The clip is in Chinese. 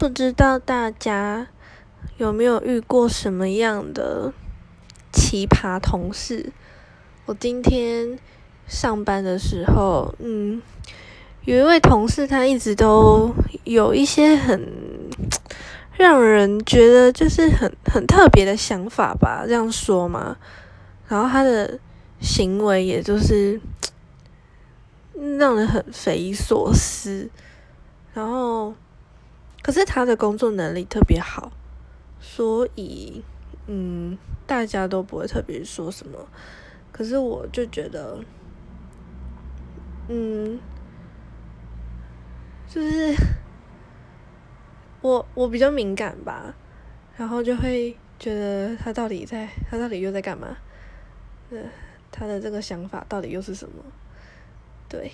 不知道大家有没有遇过什么样的奇葩同事？我今天上班的时候，嗯，有一位同事，他一直都有一些很让人觉得就是很很特别的想法吧，这样说嘛。然后他的行为也就是让人很匪夷所思，然后。可是他的工作能力特别好，所以嗯，大家都不会特别说什么。可是我就觉得，嗯，就是我我比较敏感吧，然后就会觉得他到底在他到底又在干嘛？呃，他的这个想法到底又是什么？对。